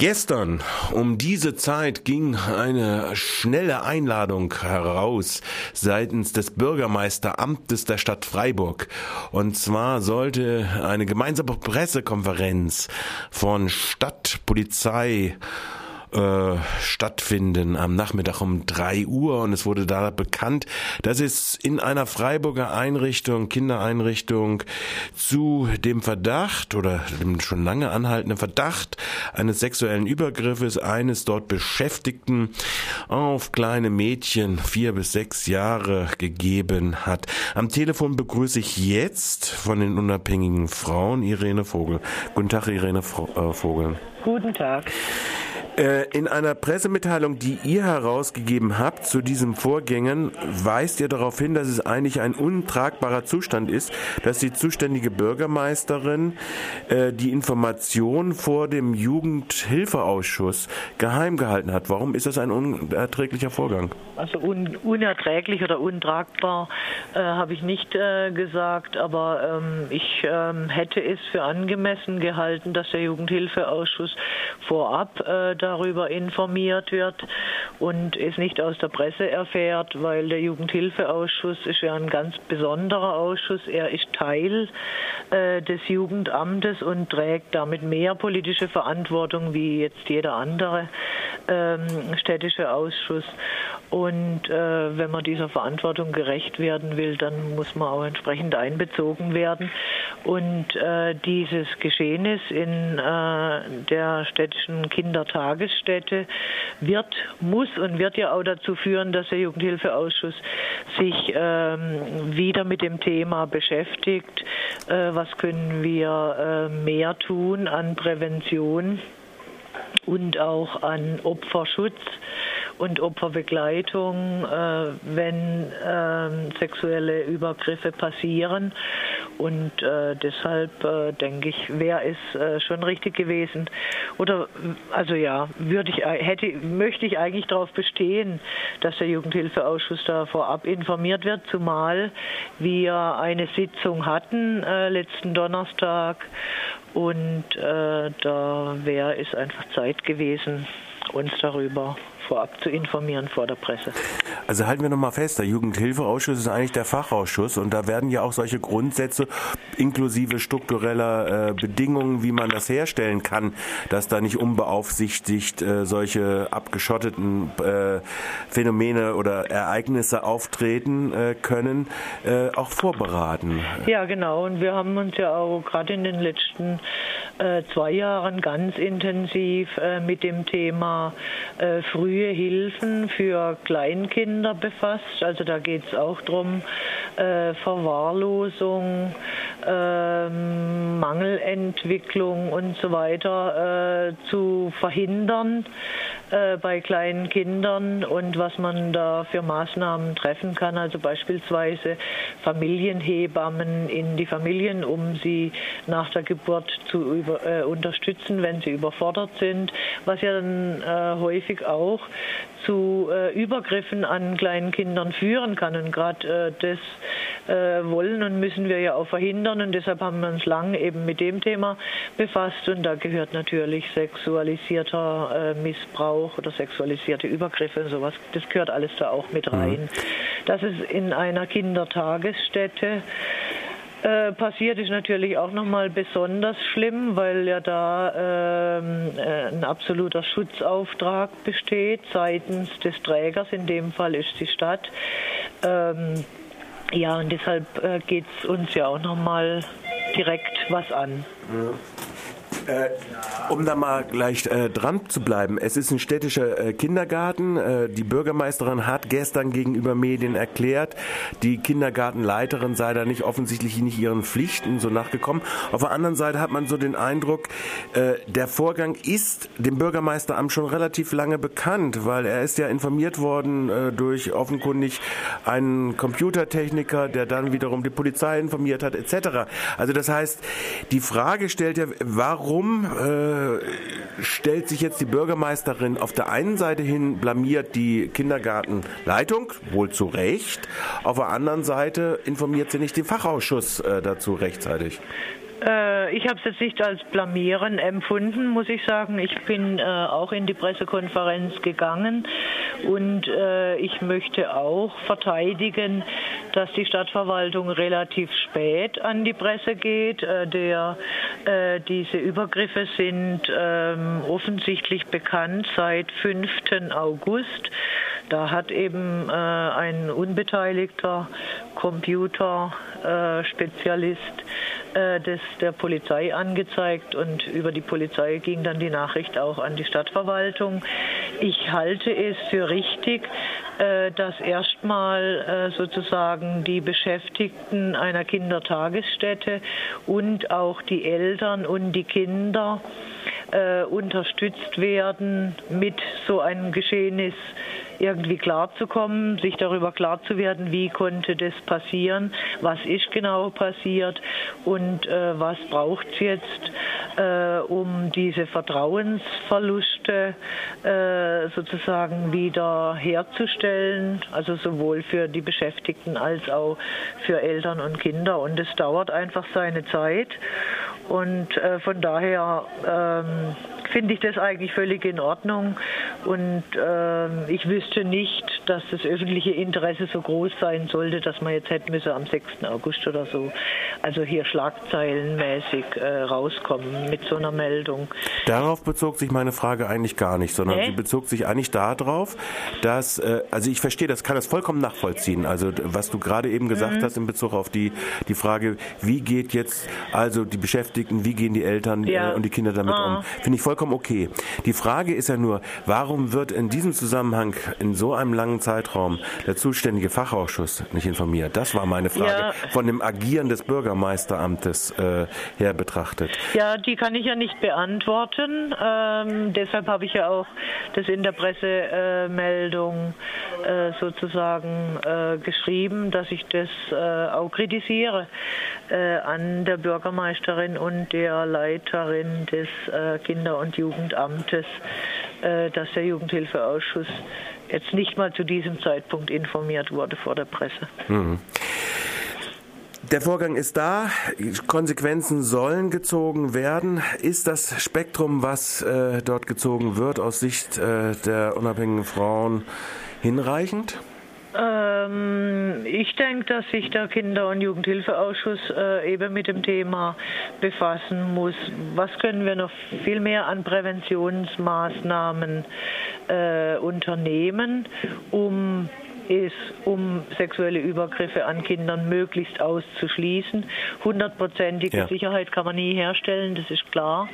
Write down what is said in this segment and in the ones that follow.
Gestern um diese Zeit ging eine schnelle Einladung heraus seitens des Bürgermeisteramtes der Stadt Freiburg. Und zwar sollte eine gemeinsame Pressekonferenz von Stadt, Polizei, äh, stattfinden am Nachmittag um drei Uhr und es wurde da bekannt, dass es in einer Freiburger Einrichtung, Kindereinrichtung zu dem Verdacht oder dem schon lange anhaltenden Verdacht eines sexuellen Übergriffes eines dort Beschäftigten auf kleine Mädchen vier bis sechs Jahre gegeben hat. Am Telefon begrüße ich jetzt von den unabhängigen Frauen Irene Vogel. Guten Tag, Irene äh, Vogel. Guten Tag. Äh, in einer Pressemitteilung, die ihr herausgegeben habt zu diesen Vorgängen, weist ihr darauf hin, dass es eigentlich ein untragbarer Zustand ist, dass die zuständige Bürgermeisterin äh, die Information vor dem Jugendhilfeausschuss geheim gehalten hat. Warum ist das ein unerträglicher Vorgang? Also un unerträglich oder untragbar äh, habe ich nicht äh, gesagt, aber ähm, ich ähm, hätte es für angemessen gehalten, dass der Jugendhilfeausschuss vorab äh, darüber informiert wird und es nicht aus der Presse erfährt, weil der Jugendhilfeausschuss ist ja ein ganz besonderer Ausschuss. Er ist Teil äh, des Jugendamtes und trägt damit mehr politische Verantwortung wie jetzt jeder andere ähm, städtische Ausschuss. Und äh, wenn man dieser Verantwortung gerecht werden will, dann muss man auch entsprechend einbezogen werden. Und äh, dieses Geschehnis in äh, der städtischen Kindertagesstätte wird, muss und wird ja auch dazu führen, dass der Jugendhilfeausschuss sich ähm, wieder mit dem Thema beschäftigt. Äh, was können wir äh, mehr tun an Prävention und auch an Opferschutz? Und Opferbegleitung, äh, wenn äh, sexuelle Übergriffe passieren. Und äh, deshalb äh, denke ich, wäre es äh, schon richtig gewesen. Oder also ja, würde ich hätte möchte ich eigentlich darauf bestehen, dass der Jugendhilfeausschuss da vorab informiert wird, zumal wir eine Sitzung hatten äh, letzten Donnerstag und äh, da wäre es einfach Zeit gewesen, uns darüber vorab zu informieren vor der Presse. Also halten wir nochmal fest, der Jugendhilfeausschuss ist eigentlich der Fachausschuss und da werden ja auch solche Grundsätze inklusive struktureller äh, Bedingungen, wie man das herstellen kann, dass da nicht unbeaufsichtigt äh, solche abgeschotteten äh, Phänomene oder Ereignisse auftreten äh, können, äh, auch vorberaten. Ja, genau. Und wir haben uns ja auch gerade in den letzten äh, zwei Jahren ganz intensiv mit dem Thema früh frühe Hilfen für Kleinkinder befasst. Also da geht es auch darum, äh, Verwahrlosung, äh, Mangelentwicklung und so weiter äh, zu verhindern äh, bei kleinen Kindern und was man da für Maßnahmen treffen kann. Also beispielsweise Familienhebammen in die Familien, um sie nach der Geburt zu über, äh, unterstützen, wenn sie überfordert sind, was ja dann äh, häufig auch zu äh, Übergriffen an kleinen Kindern führen kann. Und gerade äh, das wollen und müssen wir ja auch verhindern. Und deshalb haben wir uns lange eben mit dem Thema befasst. Und da gehört natürlich sexualisierter äh, Missbrauch oder sexualisierte Übergriffe und sowas. Das gehört alles da auch mit rein. Mhm. Das ist in einer Kindertagesstätte äh, passiert ist natürlich auch nochmal besonders schlimm, weil ja da ähm, äh, ein absoluter Schutzauftrag besteht seitens des Trägers, in dem Fall ist die Stadt. Ähm, ja, und deshalb äh, geht es uns ja auch nochmal direkt was an. Ja. Äh, um da mal gleich äh, dran zu bleiben, es ist ein städtischer äh, Kindergarten. Äh, die Bürgermeisterin hat gestern gegenüber Medien erklärt, die Kindergartenleiterin sei da nicht offensichtlich nicht ihren Pflichten so nachgekommen. Auf der anderen Seite hat man so den Eindruck, äh, der Vorgang ist dem Bürgermeisteramt schon relativ lange bekannt, weil er ist ja informiert worden äh, durch offenkundig einen Computertechniker, der dann wiederum die Polizei informiert hat, etc. Also das heißt, die Frage stellt ja, warum Warum äh, stellt sich jetzt die Bürgermeisterin auf der einen Seite hin, blamiert die Kindergartenleitung, wohl zu Recht, auf der anderen Seite informiert sie nicht den Fachausschuss äh, dazu rechtzeitig? Äh, ich habe es jetzt nicht als blamieren empfunden, muss ich sagen. Ich bin äh, auch in die Pressekonferenz gegangen und äh, ich möchte auch verteidigen, dass die Stadtverwaltung relativ spät an die Presse geht. Äh, der, äh, diese Übergriffe sind ähm, offensichtlich bekannt seit 5. August. Da hat eben ein unbeteiligter Computerspezialist äh, des, der Polizei angezeigt und über die Polizei ging dann die Nachricht auch an die Stadtverwaltung. Ich halte es für richtig, äh, dass erstmal äh, sozusagen die Beschäftigten einer Kindertagesstätte und auch die Eltern und die Kinder äh, unterstützt werden, mit so einem Geschehnis irgendwie klarzukommen, sich darüber klar zu werden, wie konnte das passieren, was ist genau passiert und äh, was braucht es jetzt, äh, um diese Vertrauensverluste äh, sozusagen wieder herzustellen, also sowohl für die Beschäftigten als auch für Eltern und Kinder. Und es dauert einfach seine Zeit. Und äh, von daher ähm, finde ich das eigentlich völlig in Ordnung. Und äh, ich wüsste nicht, dass das öffentliche Interesse so groß sein sollte, dass man jetzt hätte müssen am 6. August oder so, also hier schlagzeilenmäßig äh, rauskommen mit so einer Meldung. Darauf bezog sich meine Frage eigentlich gar nicht, sondern nee? sie bezog sich eigentlich darauf, dass, äh, also ich verstehe, das kann das vollkommen nachvollziehen. Also was du gerade eben gesagt mhm. hast in Bezug auf die, die Frage, wie geht jetzt also die Beschäftigten, wie gehen die Eltern äh, ja. und die Kinder damit ah. um, finde ich vollkommen okay. Die Frage ist ja nur, warum wird in diesem Zusammenhang in so einem langen Zeitraum der zuständige Fachausschuss nicht informiert? Das war meine Frage. Ja. Von dem Agieren des Bürgermeisteramtes äh, her betrachtet. Ja, die kann ich ja nicht beantworten. Ähm, deshalb habe ich ja auch das in der Pressemeldung äh, sozusagen äh, geschrieben, dass ich das äh, auch kritisiere äh, an der Bürgermeisterin und der Leiterin des äh, Kinder- und Jugendamtes, dass der Jugendhilfeausschuss jetzt nicht mal zu diesem Zeitpunkt informiert wurde vor der Presse. Mhm. Der Vorgang ist da, Konsequenzen sollen gezogen werden. Ist das Spektrum, was äh, dort gezogen wird, aus Sicht äh, der unabhängigen Frauen hinreichend? Ähm, ich denke, dass sich der Kinder- und Jugendhilfeausschuss äh, eben mit dem Thema befassen muss. Was können wir noch viel mehr an Präventionsmaßnahmen äh, unternehmen, um ist, um sexuelle Übergriffe an Kindern möglichst auszuschließen. Hundertprozentige ja. Sicherheit kann man nie herstellen, das ist klar.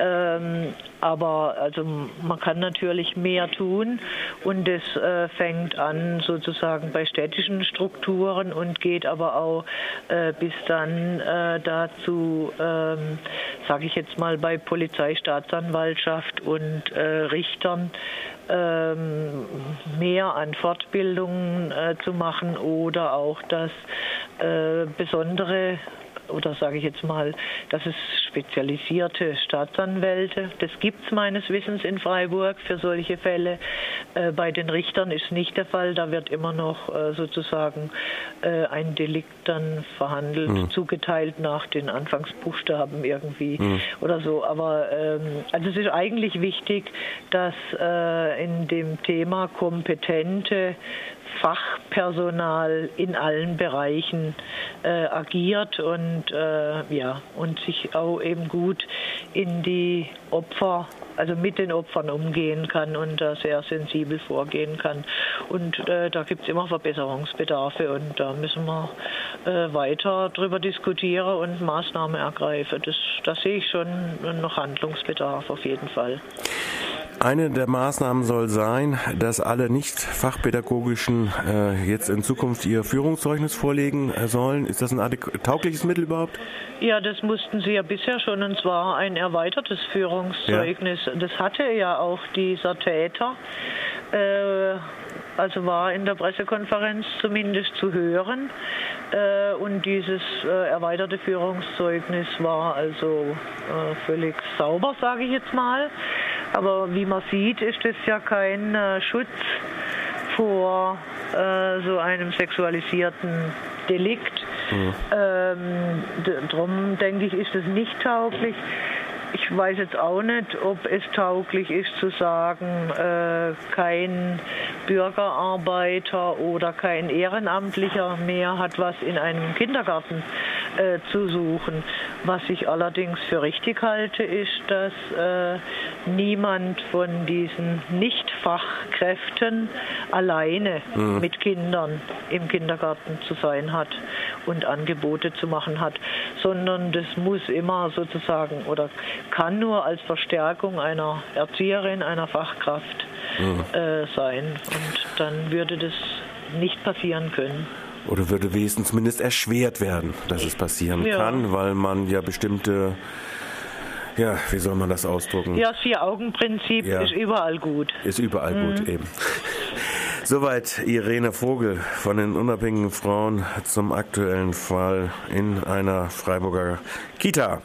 Ähm, aber also man kann natürlich mehr tun und es äh, fängt an sozusagen bei städtischen Strukturen und geht aber auch äh, bis dann äh, dazu, ähm, sage ich jetzt mal, bei Polizei, Staatsanwaltschaft und äh, Richtern ähm, mehr an Fortbildungen äh, zu machen oder auch das äh, besondere oder sage ich jetzt mal, dass es spezialisierte Staatsanwälte, das gibt es meines Wissens in Freiburg für solche Fälle. Äh, bei den Richtern ist nicht der Fall, da wird immer noch äh, sozusagen äh, ein Delikt dann verhandelt, mhm. zugeteilt nach den Anfangsbuchstaben irgendwie mhm. oder so. Aber ähm, also es ist eigentlich wichtig, dass äh, in dem Thema kompetente Fachpersonal in allen Bereichen äh, agiert und äh, ja und sich auch eben gut in die Opfer also mit den Opfern umgehen kann und da sehr sensibel vorgehen kann. Und äh, da gibt es immer Verbesserungsbedarfe und da müssen wir äh, weiter darüber diskutieren und Maßnahmen ergreifen. Das, da sehe ich schon noch Handlungsbedarf auf jeden Fall. Eine der Maßnahmen soll sein, dass alle nicht fachpädagogischen äh, jetzt in Zukunft ihr Führungszeugnis vorlegen äh, sollen. Ist das ein taugliches Mittel überhaupt? Ja, das mussten sie ja bisher schon, und zwar ein erweitertes Führungszeugnis. Ja. Das hatte ja auch dieser Täter. Äh, also war in der Pressekonferenz zumindest zu hören. Äh, und dieses äh, erweiterte Führungszeugnis war also äh, völlig sauber, sage ich jetzt mal. Aber wie man sieht, ist das ja kein äh, Schutz vor äh, so einem sexualisierten Delikt. Mhm. Ähm, darum denke ich, ist es nicht tauglich. Ich weiß jetzt auch nicht, ob es tauglich ist zu sagen, äh, kein Bürgerarbeiter oder kein Ehrenamtlicher mehr hat was in einem Kindergarten äh, zu suchen. Was ich allerdings für richtig halte, ist, dass äh, niemand von diesen Nicht-Fachkräften alleine mhm. mit Kindern im Kindergarten zu sein hat und Angebote zu machen hat, sondern das muss immer sozusagen oder kann nur als Verstärkung einer Erzieherin, einer Fachkraft mhm. äh, sein. Und dann würde das nicht passieren können. Oder würde wenigstens zumindest erschwert werden, dass es passieren ja. kann, weil man ja bestimmte ja, wie soll man das ausdrucken? Ja, das Vier-Augen-Prinzip ja. ist überall gut. Ist überall mhm. gut, eben. Soweit Irene Vogel von den unabhängigen Frauen zum aktuellen Fall in einer Freiburger Kita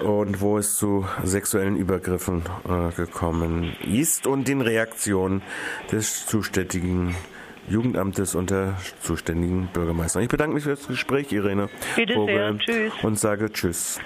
und wo es zu sexuellen Übergriffen äh, gekommen ist und den Reaktionen des zuständigen Jugendamtes und der zuständigen Bürgermeister. Ich bedanke mich für das Gespräch, Irene Bitte Vogel, sehr. Tschüss. Und sage Tschüss.